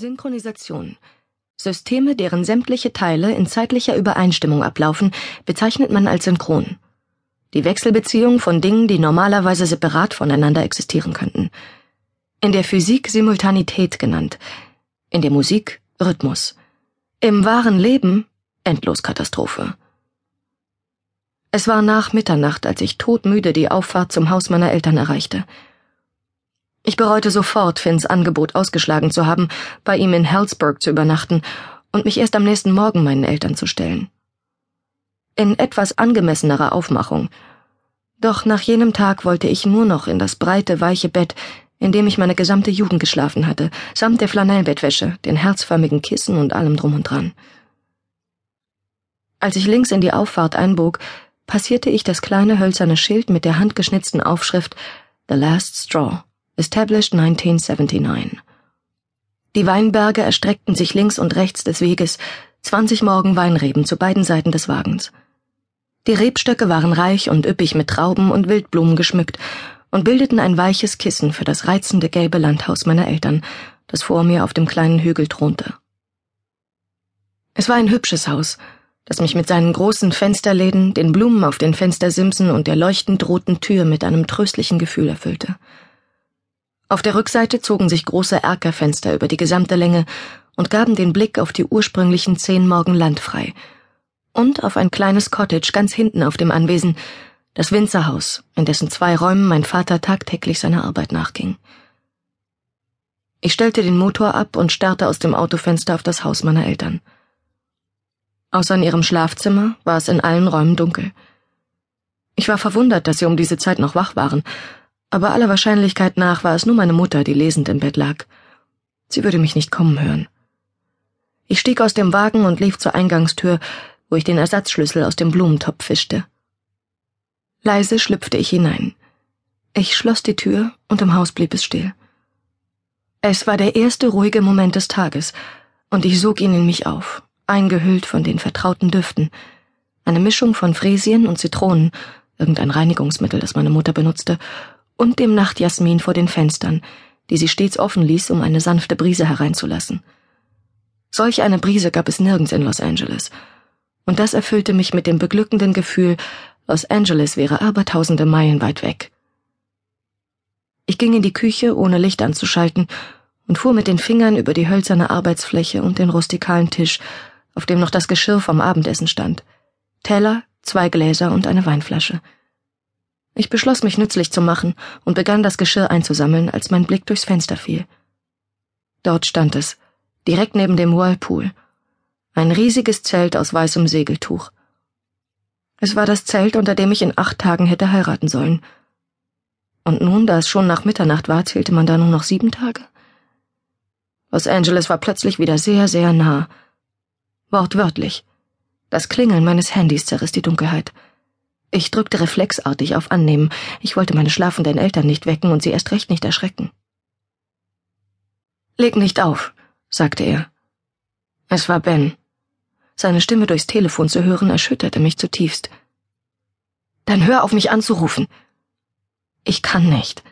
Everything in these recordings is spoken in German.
Synchronisation. Systeme, deren sämtliche Teile in zeitlicher Übereinstimmung ablaufen, bezeichnet man als synchron. Die Wechselbeziehung von Dingen, die normalerweise separat voneinander existieren könnten. In der Physik Simultanität genannt, in der Musik Rhythmus. Im wahren Leben Endloskatastrophe. Es war nach Mitternacht, als ich todmüde die Auffahrt zum Haus meiner Eltern erreichte. Ich bereute sofort, Finns Angebot ausgeschlagen zu haben, bei ihm in Hellsburg zu übernachten und mich erst am nächsten Morgen meinen Eltern zu stellen. In etwas angemessenerer Aufmachung. Doch nach jenem Tag wollte ich nur noch in das breite, weiche Bett, in dem ich meine gesamte Jugend geschlafen hatte, samt der Flanellbettwäsche, den herzförmigen Kissen und allem drum und dran. Als ich links in die Auffahrt einbog, passierte ich das kleine hölzerne Schild mit der handgeschnitzten Aufschrift The Last Straw. Established 1979. Die Weinberge erstreckten sich links und rechts des Weges, zwanzig Morgen Weinreben zu beiden Seiten des Wagens. Die Rebstöcke waren reich und üppig mit Trauben und Wildblumen geschmückt und bildeten ein weiches Kissen für das reizende gelbe Landhaus meiner Eltern, das vor mir auf dem kleinen Hügel thronte. Es war ein hübsches Haus, das mich mit seinen großen Fensterläden, den Blumen auf den Fenstersimsen und der leuchtend roten Tür mit einem tröstlichen Gefühl erfüllte. Auf der Rückseite zogen sich große Erkerfenster über die gesamte Länge und gaben den Blick auf die ursprünglichen zehn Morgen Land frei und auf ein kleines Cottage ganz hinten auf dem Anwesen, das Winzerhaus, in dessen zwei Räumen mein Vater tagtäglich seiner Arbeit nachging. Ich stellte den Motor ab und starrte aus dem Autofenster auf das Haus meiner Eltern. Außer in ihrem Schlafzimmer war es in allen Räumen dunkel. Ich war verwundert, dass sie um diese Zeit noch wach waren aber aller Wahrscheinlichkeit nach war es nur meine Mutter, die lesend im Bett lag. Sie würde mich nicht kommen hören. Ich stieg aus dem Wagen und lief zur Eingangstür, wo ich den Ersatzschlüssel aus dem Blumentopf fischte. Leise schlüpfte ich hinein. Ich schloss die Tür und im Haus blieb es still. Es war der erste ruhige Moment des Tages, und ich sog ihn in mich auf, eingehüllt von den vertrauten Düften, eine Mischung von Fräsien und Zitronen, irgendein Reinigungsmittel, das meine Mutter benutzte, und dem Nachtjasmin vor den Fenstern, die sie stets offen ließ, um eine sanfte Brise hereinzulassen. Solch eine Brise gab es nirgends in Los Angeles, und das erfüllte mich mit dem beglückenden Gefühl, Los Angeles wäre aber tausende Meilen weit weg. Ich ging in die Küche, ohne Licht anzuschalten, und fuhr mit den Fingern über die hölzerne Arbeitsfläche und den rustikalen Tisch, auf dem noch das Geschirr vom Abendessen stand. Teller, zwei Gläser und eine Weinflasche. Ich beschloss, mich nützlich zu machen und begann das Geschirr einzusammeln, als mein Blick durchs Fenster fiel. Dort stand es, direkt neben dem Whirlpool. Ein riesiges Zelt aus weißem Segeltuch. Es war das Zelt, unter dem ich in acht Tagen hätte heiraten sollen. Und nun, da es schon nach Mitternacht war, zählte man da nur noch sieben Tage? Los Angeles war plötzlich wieder sehr, sehr nah. Wortwörtlich. Das Klingeln meines Handys zerriss die Dunkelheit. Ich drückte reflexartig auf Annehmen. Ich wollte meine schlafenden Eltern nicht wecken und sie erst recht nicht erschrecken. Leg nicht auf, sagte er. Es war Ben. Seine Stimme durchs Telefon zu hören erschütterte mich zutiefst. Dann hör auf mich anzurufen. Ich kann nicht.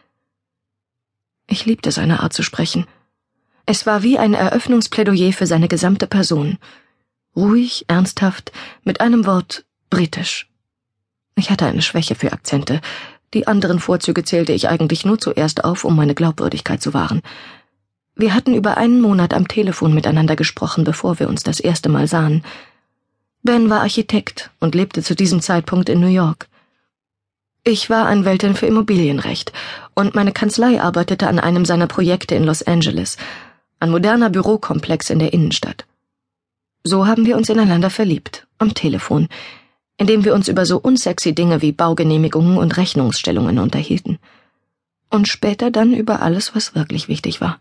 Ich liebte seine Art zu sprechen. Es war wie ein Eröffnungsplädoyer für seine gesamte Person. Ruhig, ernsthaft, mit einem Wort britisch. Ich hatte eine Schwäche für Akzente. Die anderen Vorzüge zählte ich eigentlich nur zuerst auf, um meine Glaubwürdigkeit zu wahren. Wir hatten über einen Monat am Telefon miteinander gesprochen, bevor wir uns das erste Mal sahen. Ben war Architekt und lebte zu diesem Zeitpunkt in New York. Ich war Anwältin für Immobilienrecht und meine Kanzlei arbeitete an einem seiner Projekte in Los Angeles, ein moderner Bürokomplex in der Innenstadt. So haben wir uns ineinander verliebt, am Telefon, indem wir uns über so unsexy Dinge wie Baugenehmigungen und Rechnungsstellungen unterhielten. Und später dann über alles, was wirklich wichtig war.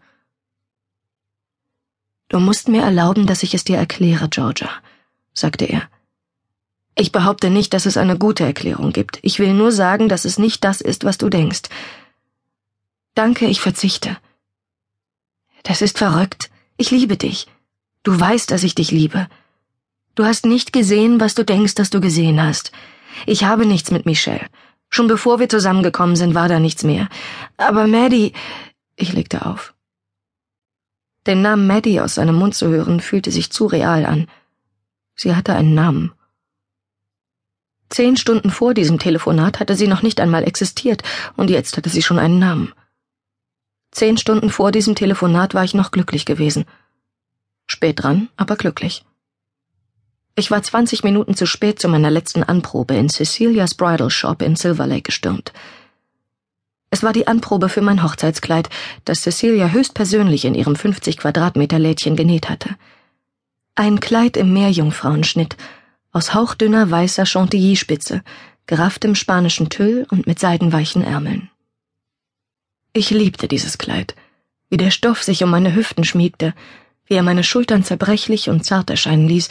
Du musst mir erlauben, dass ich es dir erkläre, Georgia, sagte er. Ich behaupte nicht, dass es eine gute Erklärung gibt. Ich will nur sagen, dass es nicht das ist, was du denkst. Danke, ich verzichte. Das ist verrückt. Ich liebe dich. Du weißt, dass ich dich liebe. Du hast nicht gesehen, was du denkst, dass du gesehen hast. Ich habe nichts mit Michelle. Schon bevor wir zusammengekommen sind, war da nichts mehr. Aber Maddie. Ich legte auf. Den Namen Maddie aus seinem Mund zu hören, fühlte sich zu real an. Sie hatte einen Namen. Zehn Stunden vor diesem Telefonat hatte sie noch nicht einmal existiert, und jetzt hatte sie schon einen Namen. Zehn Stunden vor diesem Telefonat war ich noch glücklich gewesen. Spät dran, aber glücklich. Ich war zwanzig Minuten zu spät zu meiner letzten Anprobe in Cecilias Bridal Shop in Silver Lake gestürmt. Es war die Anprobe für mein Hochzeitskleid, das Cecilia höchstpersönlich in ihrem 50 Quadratmeter Lädchen genäht hatte. Ein Kleid im Meerjungfrauenschnitt, aus hauchdünner weißer Chantilly-Spitze, gerafftem spanischen Tüll und mit seidenweichen Ärmeln. Ich liebte dieses Kleid, wie der Stoff sich um meine Hüften schmiegte, wie er meine Schultern zerbrechlich und zart erscheinen ließ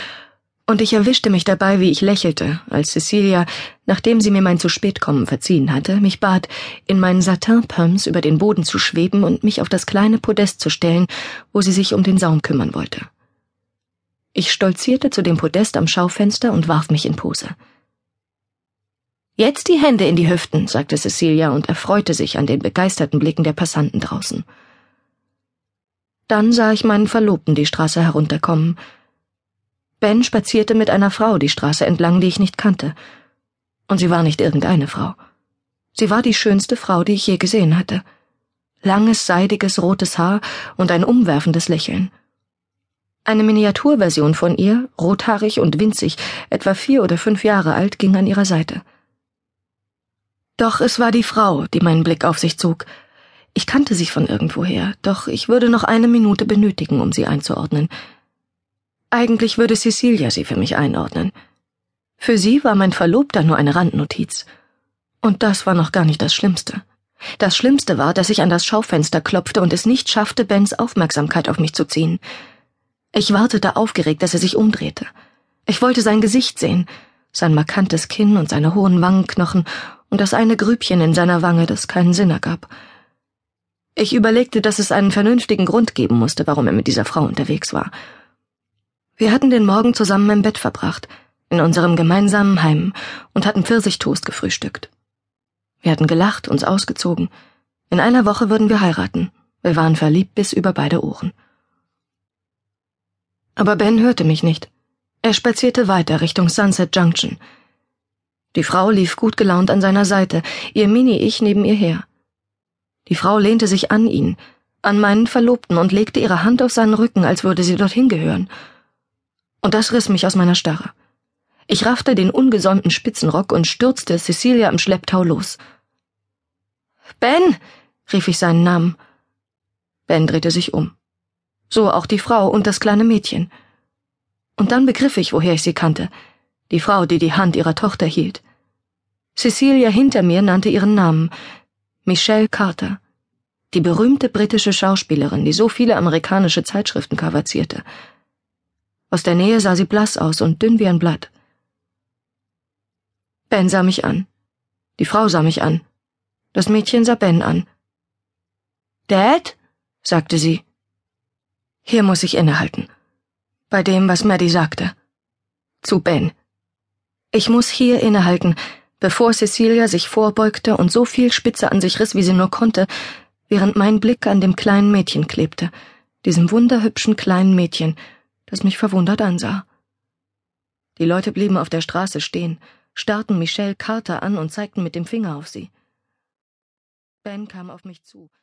und ich erwischte mich dabei, wie ich lächelte, als Cecilia, nachdem sie mir mein zu spät kommen verziehen hatte, mich bat, in meinen Satinpumps über den Boden zu schweben und mich auf das kleine Podest zu stellen, wo sie sich um den Saum kümmern wollte. Ich stolzierte zu dem Podest am Schaufenster und warf mich in Pose. Jetzt die Hände in die Hüften, sagte Cecilia und erfreute sich an den begeisterten Blicken der Passanten draußen. Dann sah ich meinen Verlobten die Straße herunterkommen, Ben spazierte mit einer Frau die Straße entlang, die ich nicht kannte. Und sie war nicht irgendeine Frau. Sie war die schönste Frau, die ich je gesehen hatte. Langes, seidiges, rotes Haar und ein umwerfendes Lächeln. Eine Miniaturversion von ihr, rothaarig und winzig, etwa vier oder fünf Jahre alt, ging an ihrer Seite. Doch es war die Frau, die meinen Blick auf sich zog. Ich kannte sie von irgendwoher, doch ich würde noch eine Minute benötigen, um sie einzuordnen. Eigentlich würde Cecilia sie für mich einordnen. Für sie war mein Verlobter nur eine Randnotiz. Und das war noch gar nicht das Schlimmste. Das Schlimmste war, dass ich an das Schaufenster klopfte und es nicht schaffte, Bens Aufmerksamkeit auf mich zu ziehen. Ich wartete aufgeregt, dass er sich umdrehte. Ich wollte sein Gesicht sehen, sein markantes Kinn und seine hohen Wangenknochen und das eine Grübchen in seiner Wange, das keinen Sinn ergab. Ich überlegte, dass es einen vernünftigen Grund geben musste, warum er mit dieser Frau unterwegs war, wir hatten den Morgen zusammen im Bett verbracht, in unserem gemeinsamen Heim, und hatten Pfirsichtoast gefrühstückt. Wir hatten gelacht, uns ausgezogen. In einer Woche würden wir heiraten. Wir waren verliebt bis über beide Ohren. Aber Ben hörte mich nicht. Er spazierte weiter Richtung Sunset Junction. Die Frau lief gut gelaunt an seiner Seite, ihr Mini-Ich neben ihr her. Die Frau lehnte sich an ihn, an meinen Verlobten und legte ihre Hand auf seinen Rücken, als würde sie dorthin gehören und das riss mich aus meiner Starre. Ich raffte den ungesäumten Spitzenrock und stürzte Cecilia im Schlepptau los. Ben! rief ich seinen Namen. Ben drehte sich um. So auch die Frau und das kleine Mädchen. Und dann begriff ich, woher ich sie kannte. Die Frau, die die Hand ihrer Tochter hielt. Cecilia hinter mir nannte ihren Namen. Michelle Carter. Die berühmte britische Schauspielerin, die so viele amerikanische Zeitschriften kavazierte. Aus der Nähe sah sie blass aus und dünn wie ein Blatt. Ben sah mich an. Die Frau sah mich an. Das Mädchen sah Ben an. Dad? sagte sie. Hier muss ich innehalten. Bei dem, was Maddie sagte. Zu Ben. Ich muss hier innehalten, bevor Cecilia sich vorbeugte und so viel Spitze an sich riss, wie sie nur konnte, während mein Blick an dem kleinen Mädchen klebte, diesem wunderhübschen kleinen Mädchen, das mich verwundert ansah. Die Leute blieben auf der Straße stehen, starrten Michelle Carter an und zeigten mit dem Finger auf sie. Ben kam auf mich zu.